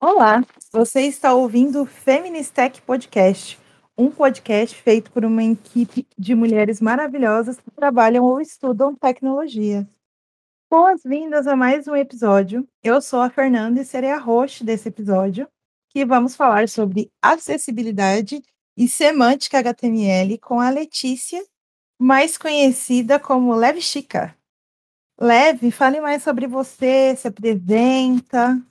Olá, você está ouvindo o Feministech Podcast, um podcast feito por uma equipe de mulheres maravilhosas que trabalham ou estudam tecnologia. Boas-vindas a mais um episódio. Eu sou a Fernanda e serei a host desse episódio, que vamos falar sobre acessibilidade e semântica HTML com a Letícia, mais conhecida como Leve Chica. Leve, fale mais sobre você, se apresenta.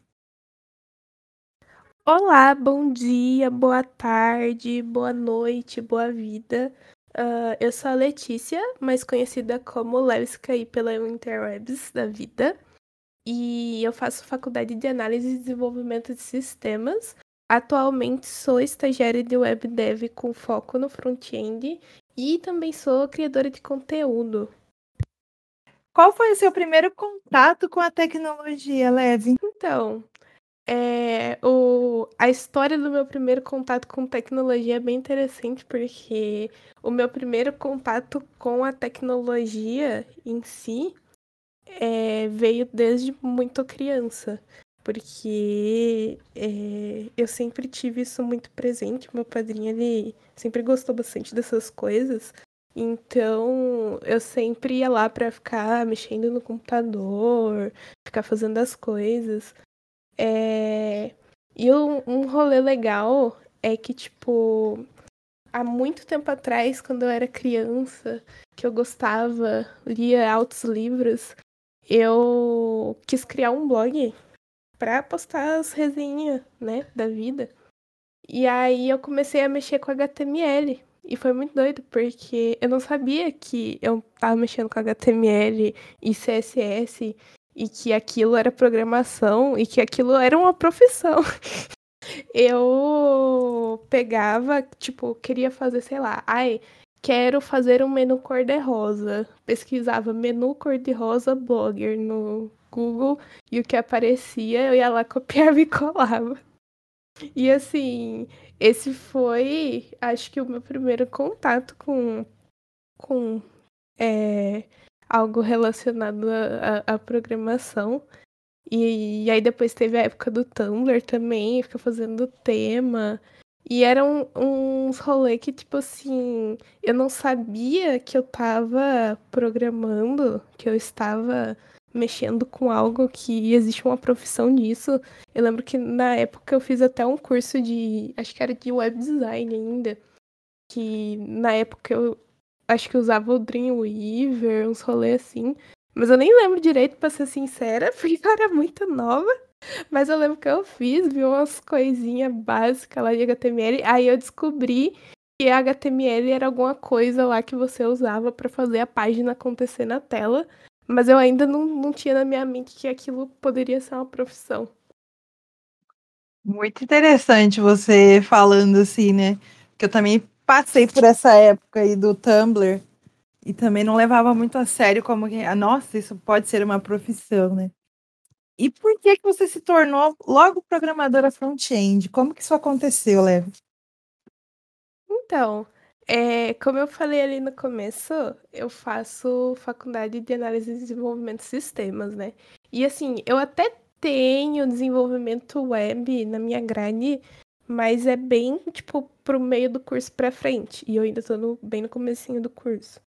Olá, bom dia, boa tarde, boa noite, boa vida. Uh, eu sou a Letícia, mais conhecida como Levska aí pela Interwebs da vida. E eu faço faculdade de análise e desenvolvimento de sistemas. Atualmente sou estagiária de web dev com foco no front-end e também sou criadora de conteúdo. Qual foi o seu primeiro contato com a tecnologia, Leve? Então, é, o, a história do meu primeiro contato com tecnologia é bem interessante, porque o meu primeiro contato com a tecnologia em si é, veio desde muito criança, porque é, eu sempre tive isso muito presente. Meu padrinho ele sempre gostou bastante dessas coisas, então eu sempre ia lá para ficar mexendo no computador, ficar fazendo as coisas. É... E um, um rolê legal é que, tipo, há muito tempo atrás, quando eu era criança, que eu gostava, lia altos livros, eu quis criar um blog para postar as resenhas, né, da vida. E aí eu comecei a mexer com HTML. E foi muito doido, porque eu não sabia que eu tava mexendo com HTML e CSS e que aquilo era programação e que aquilo era uma profissão. eu pegava, tipo, queria fazer, sei lá, ai, quero fazer um menu cor-de-rosa. Pesquisava menu cor-de-rosa blogger no Google e o que aparecia eu ia lá, copiava e colava. E assim, esse foi, acho que o meu primeiro contato com, com é, algo relacionado à programação. E, e, aí depois teve a época do Tumblr também, fica fazendo tema. E eram uns rolês que, tipo assim, eu não sabia que eu tava programando, que eu estava mexendo com algo que existe uma profissão disso. Eu lembro que na época eu fiz até um curso de, acho que era de web design ainda, que na época eu acho que usava o Dreamweaver, uns rolês assim. Mas eu nem lembro direito, pra ser sincera, porque eu era muito nova. Mas eu lembro que eu fiz, vi umas coisinhas básicas lá de HTML. Aí eu descobri que HTML era alguma coisa lá que você usava para fazer a página acontecer na tela. Mas eu ainda não, não tinha na minha mente que aquilo poderia ser uma profissão. Muito interessante você falando assim, né? Que eu também passei por essa época aí do Tumblr e também não levava muito a sério como que, nossa, isso pode ser uma profissão, né? E por que que você se tornou logo programadora front-end? Como que isso aconteceu, Leve? Então, é, como eu falei ali no começo, eu faço faculdade de análise e desenvolvimento de sistemas, né? E assim, eu até tenho desenvolvimento web na minha grade, mas é bem, tipo, pro meio do curso pra frente. E eu ainda tô no, bem no comecinho do curso.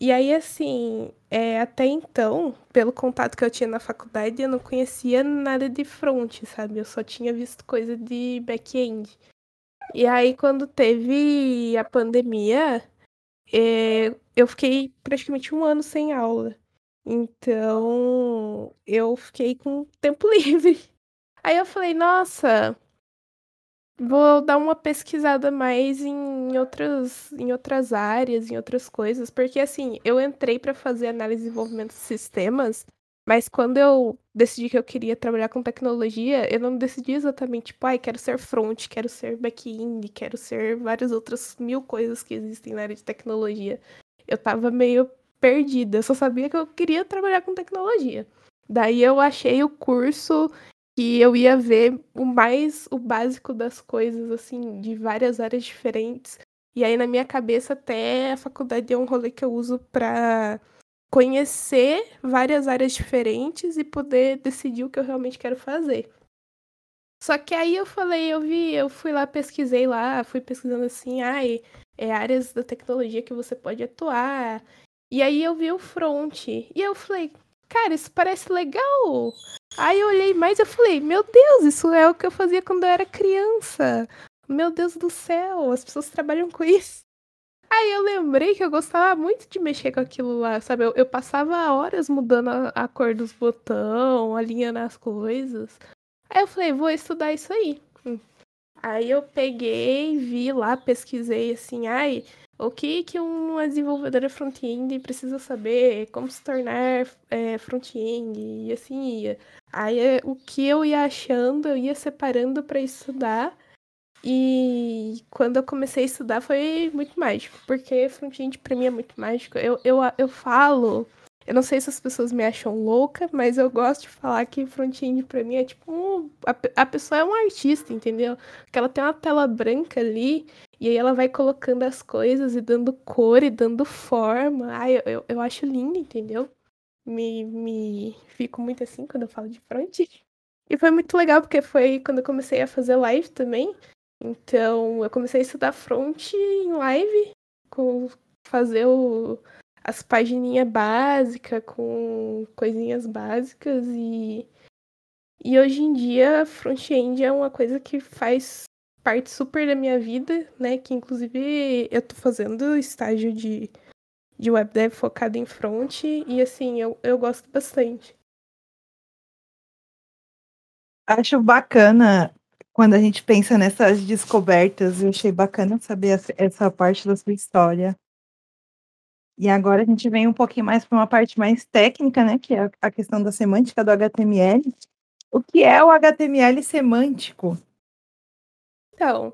E aí, assim, é, até então, pelo contato que eu tinha na faculdade, eu não conhecia nada de front, sabe? Eu só tinha visto coisa de back-end. E aí, quando teve a pandemia, é, eu fiquei praticamente um ano sem aula. Então, eu fiquei com tempo livre. Aí eu falei, nossa, Vou dar uma pesquisada mais em outras, em outras áreas, em outras coisas, porque assim, eu entrei para fazer análise e desenvolvimento de sistemas, mas quando eu decidi que eu queria trabalhar com tecnologia, eu não decidi exatamente, tipo, ai, quero ser front, quero ser back-end, quero ser várias outras mil coisas que existem na área de tecnologia. Eu tava meio perdida, eu só sabia que eu queria trabalhar com tecnologia. Daí eu achei o curso que eu ia ver o mais o básico das coisas, assim, de várias áreas diferentes. E aí, na minha cabeça, até a faculdade é um rolê que eu uso para conhecer várias áreas diferentes e poder decidir o que eu realmente quero fazer. Só que aí eu falei, eu vi, eu fui lá, pesquisei lá, fui pesquisando assim, ai, é áreas da tecnologia que você pode atuar. E aí eu vi o front. E eu falei, cara, isso parece legal. Aí eu olhei mais e eu falei, meu Deus, isso é o que eu fazia quando eu era criança. Meu Deus do céu, as pessoas trabalham com isso. Aí eu lembrei que eu gostava muito de mexer com aquilo lá, sabe? Eu, eu passava horas mudando a, a cor dos botões, alinhando as coisas. Aí eu falei, vou estudar isso aí. Aí eu peguei, vi lá, pesquisei assim, ai, o que que uma desenvolvedora front-end precisa saber, como se tornar é, front-end e assim ia. Aí o que eu ia achando, eu ia separando para estudar. E quando eu comecei a estudar foi muito mágico, porque front-end pra mim é muito mágico. Eu, eu, eu falo eu não sei se as pessoas me acham louca, mas eu gosto de falar que front-end pra mim é tipo um, a, a, pessoa é um artista, entendeu? Porque ela tem uma tela branca ali e aí ela vai colocando as coisas e dando cor e dando forma. Ai, eu, eu, eu acho lindo, entendeu? Me, me fico muito assim quando eu falo de front. E foi muito legal porque foi quando eu comecei a fazer live também. Então eu comecei a estudar front em live, com fazer o as pagininhas básicas, com coisinhas básicas e. E hoje em dia, front-end é uma coisa que faz parte super da minha vida, né? Que inclusive eu tô fazendo estágio de, de web dev focado em front e assim, eu, eu gosto bastante. Acho bacana quando a gente pensa nessas descobertas, eu achei bacana saber essa parte da sua história. E agora a gente vem um pouquinho mais para uma parte mais técnica, né, que é a questão da semântica do HTML. O que é o HTML semântico? Então,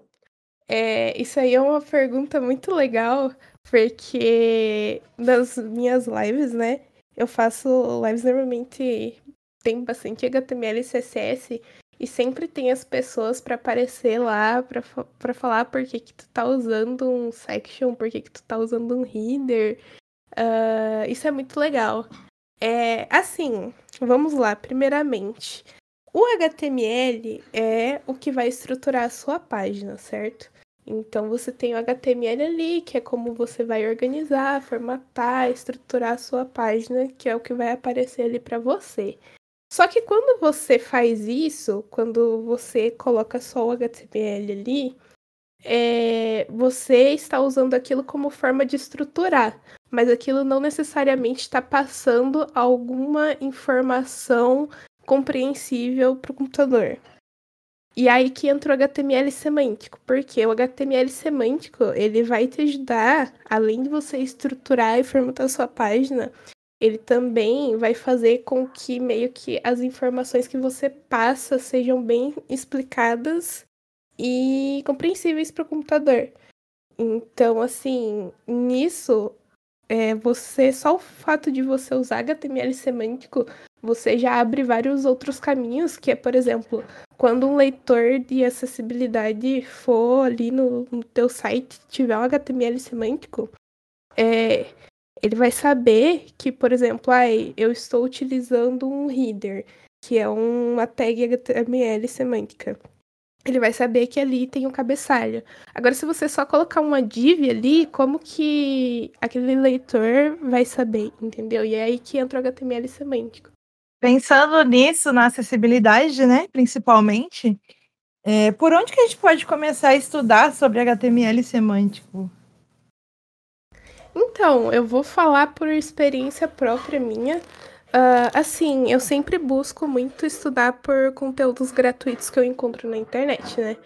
é, isso aí é uma pergunta muito legal, porque nas minhas lives, né, eu faço lives normalmente tem bastante HTML e CSS e sempre tem as pessoas para aparecer lá para falar por que, que tu tá usando um section, por que, que tu tá usando um header. Uh, isso é muito legal. É assim, vamos lá, primeiramente. O HTML é o que vai estruturar a sua página, certo? Então você tem o HTML ali, que é como você vai organizar, formatar, estruturar a sua página, que é o que vai aparecer ali para você. Só que quando você faz isso, quando você coloca só o HTML ali, é, você está usando aquilo como forma de estruturar, mas aquilo não necessariamente está passando alguma informação compreensível para o computador. E aí que entra o HTML semântico, porque o HTML semântico ele vai te ajudar, além de você estruturar e formatar sua página, ele também vai fazer com que meio que as informações que você passa sejam bem explicadas e compreensíveis para o computador. Então, assim, nisso, é, você só o fato de você usar HTML semântico, você já abre vários outros caminhos, que é, por exemplo, quando um leitor de acessibilidade for ali no, no teu site, tiver um HTML semântico, é, ele vai saber que, por exemplo, ai, eu estou utilizando um header, que é uma tag HTML semântica. Ele vai saber que ali tem um cabeçalho. Agora, se você só colocar uma div ali, como que aquele leitor vai saber, entendeu? E é aí que entra o HTML semântico. Pensando nisso, na acessibilidade, né, principalmente, é, por onde que a gente pode começar a estudar sobre HTML semântico? Então, eu vou falar por experiência própria minha. Uh, assim, eu sempre busco muito estudar por conteúdos gratuitos que eu encontro na internet, né?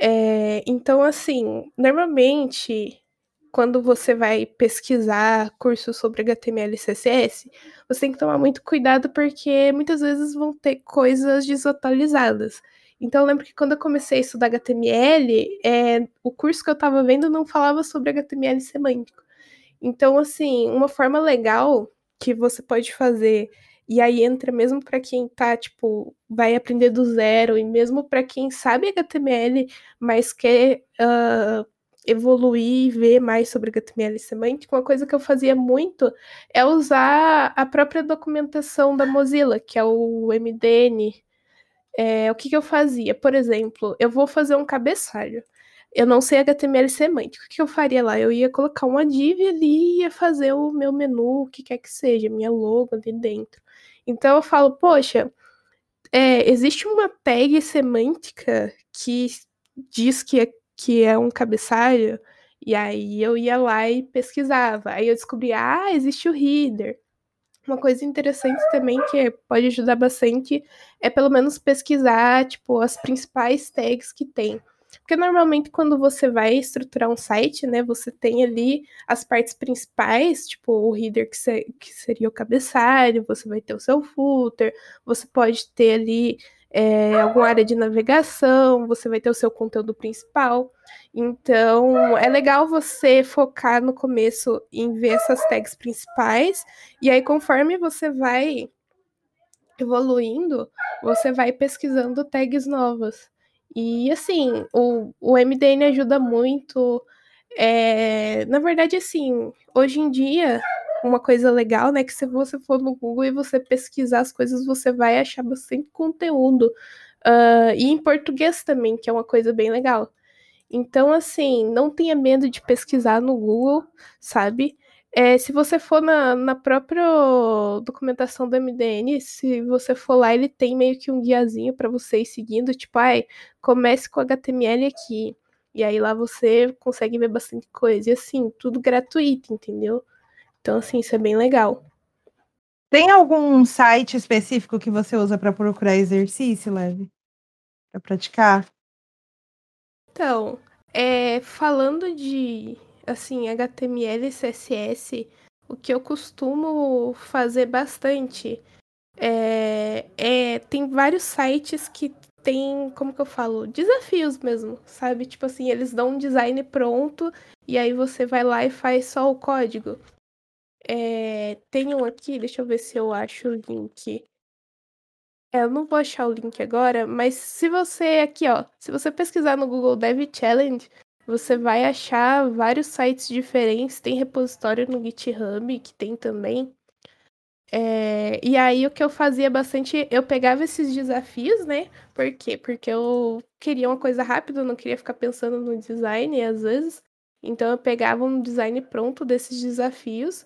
É, então, assim, normalmente, quando você vai pesquisar cursos sobre HTML e CSS, você tem que tomar muito cuidado porque muitas vezes vão ter coisas desatualizadas. Então, eu lembro que quando eu comecei a estudar HTML, é, o curso que eu estava vendo não falava sobre HTML semântico. Então, assim, uma forma legal que você pode fazer E aí entra mesmo para quem tá, tipo, vai aprender do zero, e mesmo para quem sabe HTML, mas quer uh, evoluir e ver mais sobre HTML semântico, uma coisa que eu fazia muito é usar a própria documentação da Mozilla, que é o MDN. É, o que, que eu fazia? Por exemplo, eu vou fazer um cabeçalho eu não sei HTML semântico. O que eu faria lá? Eu ia colocar uma div ali e ia fazer o meu menu, o que quer que seja, minha logo ali dentro. Então eu falo, poxa, é, existe uma tag semântica que diz que é, que é um cabeçalho, e aí eu ia lá e pesquisava. Aí eu descobri, ah, existe o header. Uma coisa interessante também que pode ajudar bastante é pelo menos pesquisar, tipo, as principais tags que tem. Porque normalmente quando você vai estruturar um site, né, você tem ali as partes principais, tipo o header que, se, que seria o cabeçalho, você vai ter o seu footer, você pode ter ali é, alguma área de navegação, você vai ter o seu conteúdo principal. Então, é legal você focar no começo em ver essas tags principais, e aí conforme você vai evoluindo, você vai pesquisando tags novas. E assim, o, o MDN ajuda muito. É, na verdade, assim, hoje em dia, uma coisa legal, né, que se você for no Google e você pesquisar as coisas, você vai achar bastante conteúdo. Uh, e em português também, que é uma coisa bem legal. Então, assim, não tenha medo de pesquisar no Google, sabe? É, se você for na, na própria documentação do MDN, se você for lá, ele tem meio que um guiazinho para você ir seguindo, tipo, ai, comece com HTML aqui. E aí lá você consegue ver bastante coisa. E assim, tudo gratuito, entendeu? Então, assim, isso é bem legal. Tem algum site específico que você usa para procurar exercício, Leve? Para praticar? Então, é, falando de assim, HTML e CSS, o que eu costumo fazer bastante é, é tem vários sites que tem, como que eu falo, desafios mesmo, sabe? Tipo assim, eles dão um design pronto e aí você vai lá e faz só o código. É, tem um aqui, deixa eu ver se eu acho o link. É, eu não vou achar o link agora, mas se você aqui, ó, se você pesquisar no Google Dev Challenge, você vai achar vários sites diferentes. Tem repositório no GitHub, que tem também. É, e aí o que eu fazia bastante, eu pegava esses desafios, né? Por quê? Porque eu queria uma coisa rápida, eu não queria ficar pensando no design às vezes. Então eu pegava um design pronto desses desafios.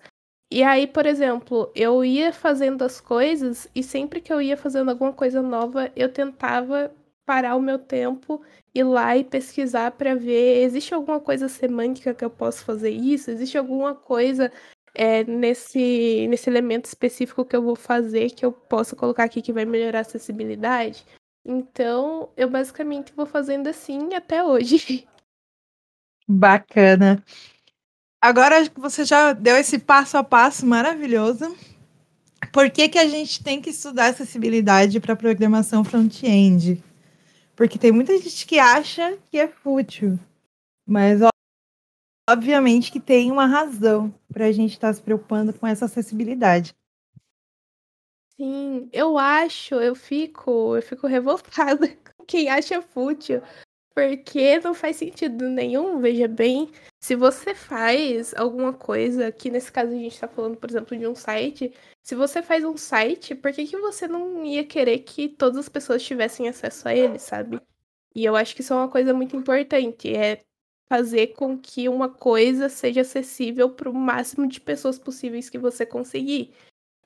E aí, por exemplo, eu ia fazendo as coisas e sempre que eu ia fazendo alguma coisa nova, eu tentava parar o meu tempo, ir lá e pesquisar para ver existe alguma coisa semântica que eu posso fazer isso, existe alguma coisa é, nesse, nesse elemento específico que eu vou fazer que eu posso colocar aqui que vai melhorar a acessibilidade. Então, eu basicamente vou fazendo assim até hoje. Bacana. Agora que você já deu esse passo a passo maravilhoso, por que, que a gente tem que estudar acessibilidade para programação front-end? Porque tem muita gente que acha que é fútil. Mas obviamente que tem uma razão para a gente estar tá se preocupando com essa acessibilidade. Sim, eu acho, eu fico, eu fico revoltada com quem acha fútil. Porque não faz sentido nenhum, veja bem. Se você faz alguma coisa, que nesse caso a gente está falando, por exemplo, de um site, se você faz um site, por que, que você não ia querer que todas as pessoas tivessem acesso a ele, sabe? E eu acho que isso é uma coisa muito importante, é fazer com que uma coisa seja acessível para o máximo de pessoas possíveis que você conseguir.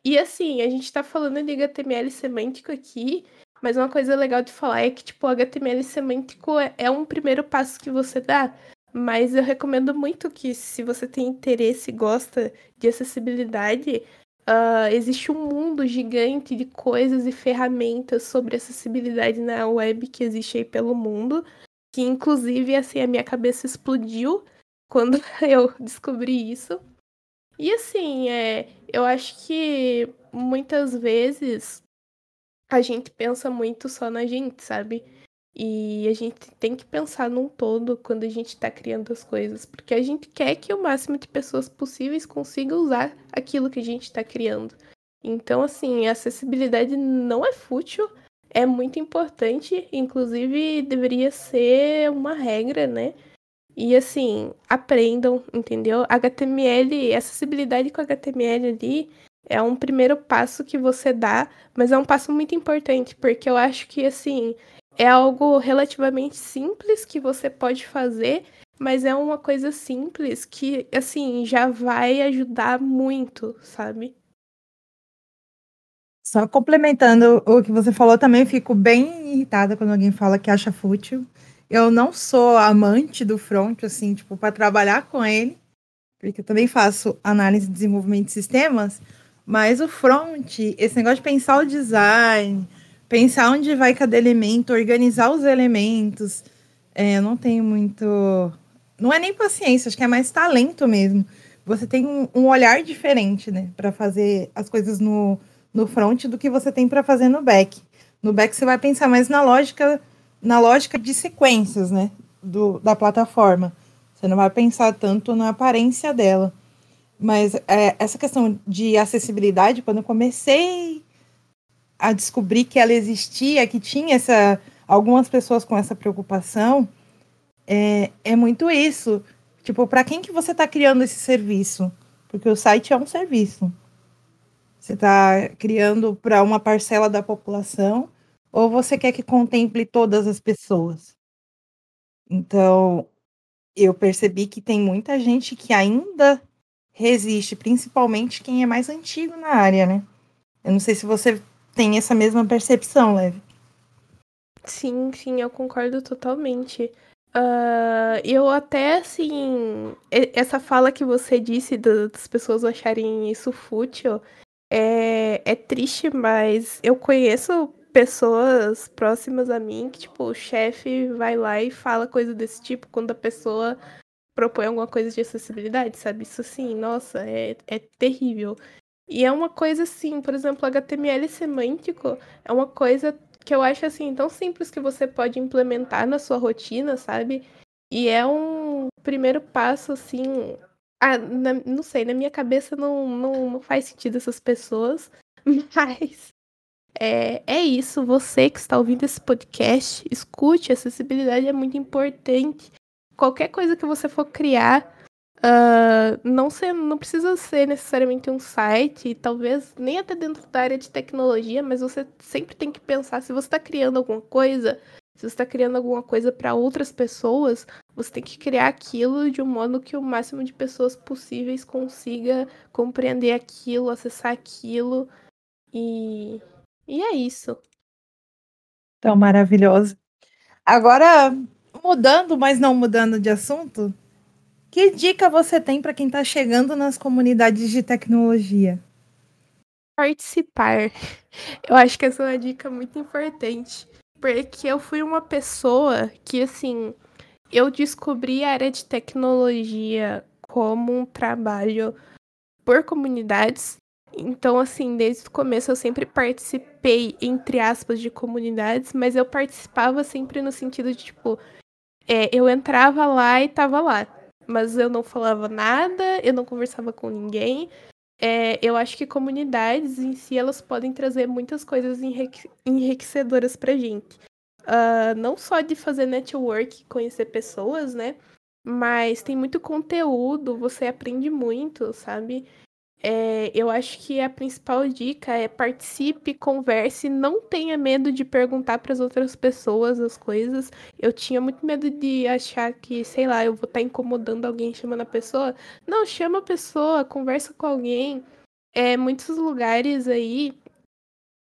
E assim, a gente está falando de HTML semântico aqui, mas uma coisa legal de falar é que, tipo, o HTML semântico é, é um primeiro passo que você dá. Mas eu recomendo muito que, se você tem interesse e gosta de acessibilidade, uh, existe um mundo gigante de coisas e ferramentas sobre acessibilidade na web que existe aí pelo mundo. Que, inclusive, assim, a minha cabeça explodiu quando eu descobri isso. E assim, é, eu acho que muitas vezes a gente pensa muito só na gente, sabe? E a gente tem que pensar num todo quando a gente está criando as coisas, porque a gente quer que o máximo de pessoas possíveis consiga usar aquilo que a gente está criando. Então, assim, a acessibilidade não é fútil, é muito importante, inclusive deveria ser uma regra, né? E assim, aprendam, entendeu? HTML, acessibilidade com HTML ali é um primeiro passo que você dá, mas é um passo muito importante, porque eu acho que assim, é algo relativamente simples que você pode fazer, mas é uma coisa simples que assim, já vai ajudar muito, sabe? Só complementando o que você falou, também fico bem irritada quando alguém fala que acha fútil. Eu não sou amante do front, assim, tipo, para trabalhar com ele, porque eu também faço análise de desenvolvimento de sistemas, mas o front, esse negócio de pensar o design, pensar onde vai cada elemento, organizar os elementos, é, não tenho muito. Não é nem paciência, acho que é mais talento mesmo. Você tem um, um olhar diferente, né, para fazer as coisas no no front do que você tem para fazer no back. No back você vai pensar mais na lógica, na lógica de sequências, né, do, da plataforma. Você não vai pensar tanto na aparência dela. Mas é, essa questão de acessibilidade, quando eu comecei a descobrir que ela existia, que tinha essa algumas pessoas com essa preocupação, é, é muito isso. Tipo, para quem que você está criando esse serviço? Porque o site é um serviço. Você está criando para uma parcela da população ou você quer que contemple todas as pessoas? Então, eu percebi que tem muita gente que ainda resiste, principalmente quem é mais antigo na área, né? Eu não sei se você tem essa mesma percepção, Leve. Sim, sim, eu concordo totalmente. Uh, eu até, assim, essa fala que você disse das pessoas acharem isso fútil, é, é triste, mas eu conheço pessoas próximas a mim que, tipo, o chefe vai lá e fala coisa desse tipo quando a pessoa propõe alguma coisa de acessibilidade, sabe? Isso assim, nossa, é, é terrível. E é uma coisa assim, por exemplo, HTML semântico é uma coisa que eu acho assim tão simples que você pode implementar na sua rotina, sabe? E é um primeiro passo assim ah, na, não sei, na minha cabeça não, não, não faz sentido essas pessoas, mas é, é isso. Você que está ouvindo esse podcast, escute, acessibilidade é muito importante. Qualquer coisa que você for criar, uh, não, ser, não precisa ser necessariamente um site, talvez nem até dentro da área de tecnologia, mas você sempre tem que pensar se você está criando alguma coisa, se você está criando alguma coisa para outras pessoas, você tem que criar aquilo de um modo que o máximo de pessoas possíveis consiga compreender aquilo, acessar aquilo. E, e é isso. Tão maravilhoso. Agora, mudando, mas não mudando de assunto, que dica você tem para quem está chegando nas comunidades de tecnologia? Participar. Eu acho que essa é uma dica muito importante. Porque eu fui uma pessoa que, assim, eu descobri a área de tecnologia como um trabalho por comunidades. Então, assim, desde o começo eu sempre participei, entre aspas, de comunidades, mas eu participava sempre no sentido de, tipo, é, eu entrava lá e tava lá. Mas eu não falava nada, eu não conversava com ninguém. É, eu acho que comunidades em si elas podem trazer muitas coisas enrique enriquecedoras pra gente. Uh, não só de fazer network, conhecer pessoas, né? Mas tem muito conteúdo, você aprende muito, sabe? É, eu acho que a principal dica é participe, converse, não tenha medo de perguntar para as outras pessoas as coisas. Eu tinha muito medo de achar que, sei lá, eu vou estar tá incomodando alguém chamando a pessoa. Não, chama a pessoa, conversa com alguém. É, muitos lugares aí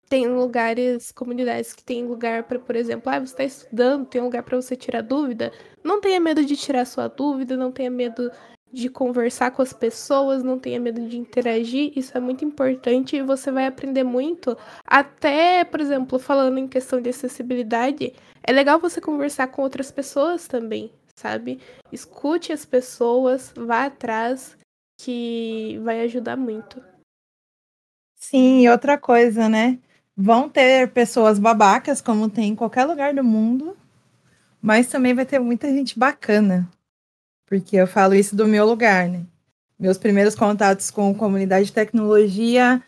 tem lugares, comunidades que tem lugar para, por exemplo, ah, você está estudando, tem lugar para você tirar dúvida. Não tenha medo de tirar sua dúvida, não tenha medo de conversar com as pessoas, não tenha medo de interagir, isso é muito importante e você vai aprender muito. Até, por exemplo, falando em questão de acessibilidade, é legal você conversar com outras pessoas também, sabe? Escute as pessoas, vá atrás, que vai ajudar muito. Sim, outra coisa, né? Vão ter pessoas babacas, como tem em qualquer lugar do mundo, mas também vai ter muita gente bacana. Porque eu falo isso do meu lugar, né? Meus primeiros contatos com comunidade de tecnologia,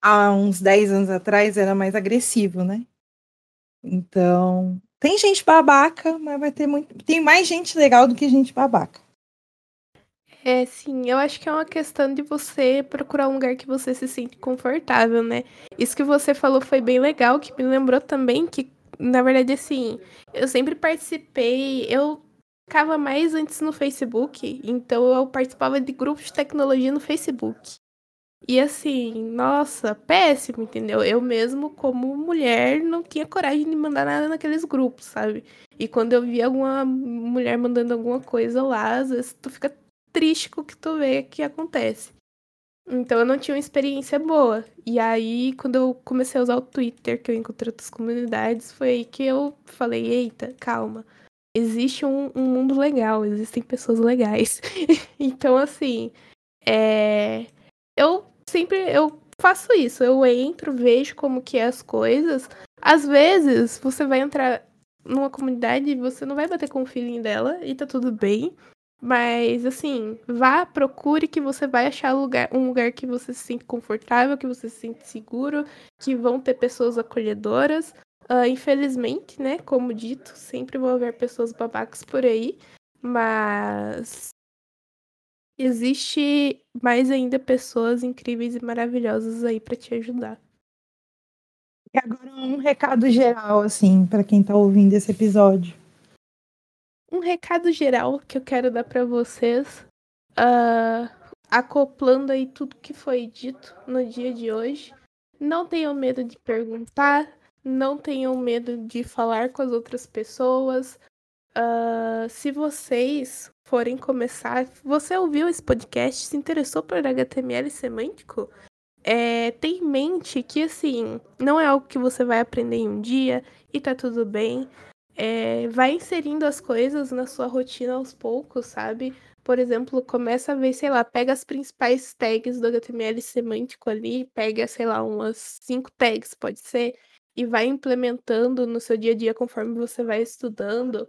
há uns 10 anos atrás era mais agressivo, né? Então, tem gente babaca, mas vai ter muito. Tem mais gente legal do que gente babaca. É, sim, eu acho que é uma questão de você procurar um lugar que você se sente confortável, né? Isso que você falou foi bem legal, que me lembrou também que, na verdade, assim, eu sempre participei, eu ficava mais antes no Facebook, então eu participava de grupos de tecnologia no Facebook. E assim, nossa, péssimo, entendeu? Eu mesmo, como mulher, não tinha coragem de mandar nada naqueles grupos, sabe? E quando eu via alguma mulher mandando alguma coisa lá, às vezes tu fica triste com o que tu vê que acontece. Então eu não tinha uma experiência boa. E aí, quando eu comecei a usar o Twitter, que eu encontrei outras comunidades, foi aí que eu falei, eita, calma. Existe um, um mundo legal, existem pessoas legais. então, assim, é... eu sempre eu faço isso. Eu entro, vejo como que é as coisas. Às vezes, você vai entrar numa comunidade e você não vai bater com o feeling dela e tá tudo bem. Mas, assim, vá, procure que você vai achar lugar, um lugar que você se sente confortável, que você se sente seguro, que vão ter pessoas acolhedoras. Uh, infelizmente, né, como dito, sempre vão haver pessoas babacas por aí, mas existe mais ainda pessoas incríveis e maravilhosas aí para te ajudar. E agora um recado geral, assim, para quem tá ouvindo esse episódio um recado geral que eu quero dar para vocês, uh, acoplando aí tudo que foi dito no dia de hoje. Não tenham medo de perguntar, não tenham medo de falar com as outras pessoas. Uh, se vocês forem começar, você ouviu esse podcast, se interessou por HTML semântico, é, tem em mente que assim, não é algo que você vai aprender em um dia e tá tudo bem é, vai inserindo as coisas na sua rotina aos poucos, sabe? Por exemplo, começa a ver, sei lá, pega as principais tags do HTML semântico ali, pega, sei lá, umas cinco tags, pode ser, e vai implementando no seu dia a dia conforme você vai estudando,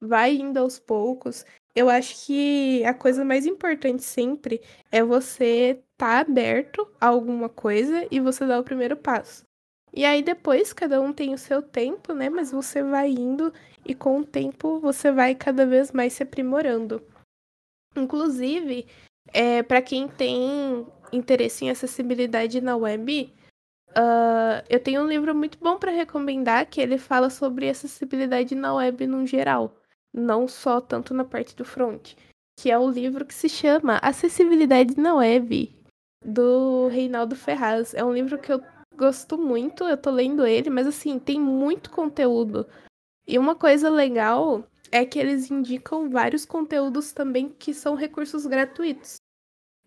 vai indo aos poucos. Eu acho que a coisa mais importante sempre é você estar tá aberto a alguma coisa e você dar o primeiro passo. E aí depois cada um tem o seu tempo, né? Mas você vai indo e com o tempo você vai cada vez mais se aprimorando. Inclusive, é, para quem tem interesse em acessibilidade na web, uh, eu tenho um livro muito bom para recomendar que ele fala sobre acessibilidade na web no geral, não só tanto na parte do front, que é o livro que se chama Acessibilidade na Web do Reinaldo Ferraz. É um livro que eu gosto muito, eu tô lendo ele, mas assim, tem muito conteúdo. E uma coisa legal é que eles indicam vários conteúdos também que são recursos gratuitos.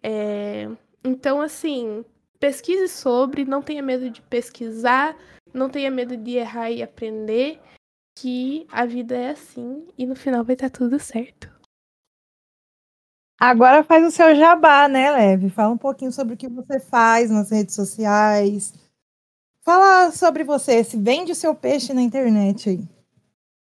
É... Então, assim, pesquise sobre, não tenha medo de pesquisar, não tenha medo de errar e aprender, que a vida é assim e no final vai estar tudo certo. Agora faz o seu jabá, né, Leve? Fala um pouquinho sobre o que você faz nas redes sociais, Fala sobre você, se vende o seu peixe na internet aí.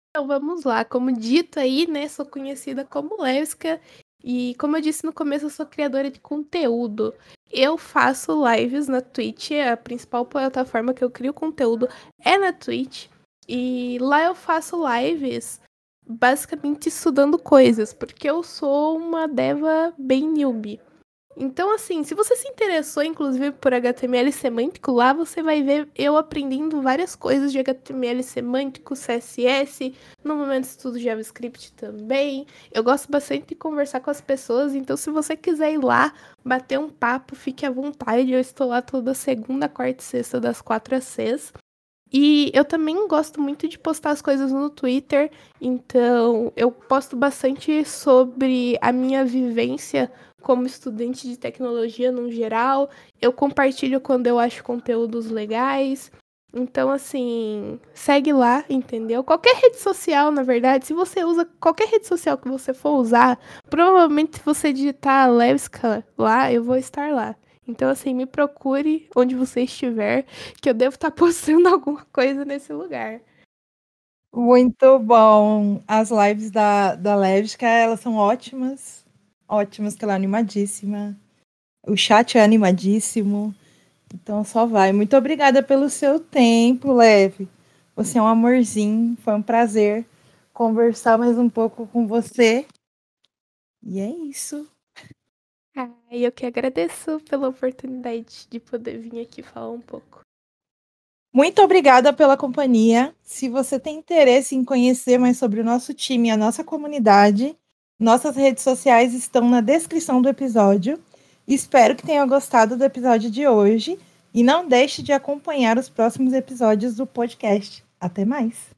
Então vamos lá, como dito aí, né, sou conhecida como Levska e como eu disse no começo, eu sou criadora de conteúdo. Eu faço lives na Twitch, a principal plataforma que eu crio conteúdo é na Twitch. E lá eu faço lives basicamente estudando coisas, porque eu sou uma deva bem newbie. Então, assim, se você se interessou, inclusive, por HTML semântico, lá você vai ver eu aprendendo várias coisas de HTML semântico, CSS, no momento estudo JavaScript também. Eu gosto bastante de conversar com as pessoas, então se você quiser ir lá, bater um papo, fique à vontade. Eu estou lá toda segunda, quarta e sexta, das quatro às seis. E eu também gosto muito de postar as coisas no Twitter, então eu posto bastante sobre a minha vivência como estudante de tecnologia no geral. Eu compartilho quando eu acho conteúdos legais. Então, assim, segue lá, entendeu? Qualquer rede social, na verdade, se você usa qualquer rede social que você for usar, provavelmente se você digitar Levska lá, eu vou estar lá. Então, assim, me procure onde você estiver, que eu devo estar postando alguma coisa nesse lugar. Muito bom. As lives da, da Levska, elas são ótimas ótimas, que ela é animadíssima. O chat é animadíssimo. Então só vai. Muito obrigada pelo seu tempo, Leve. Você é um amorzinho. Foi um prazer conversar mais um pouco com você. E é isso. Ah, eu que agradeço pela oportunidade de poder vir aqui falar um pouco. Muito obrigada pela companhia. Se você tem interesse em conhecer mais sobre o nosso time e a nossa comunidade, nossas redes sociais estão na descrição do episódio. Espero que tenham gostado do episódio de hoje e não deixe de acompanhar os próximos episódios do podcast. Até mais!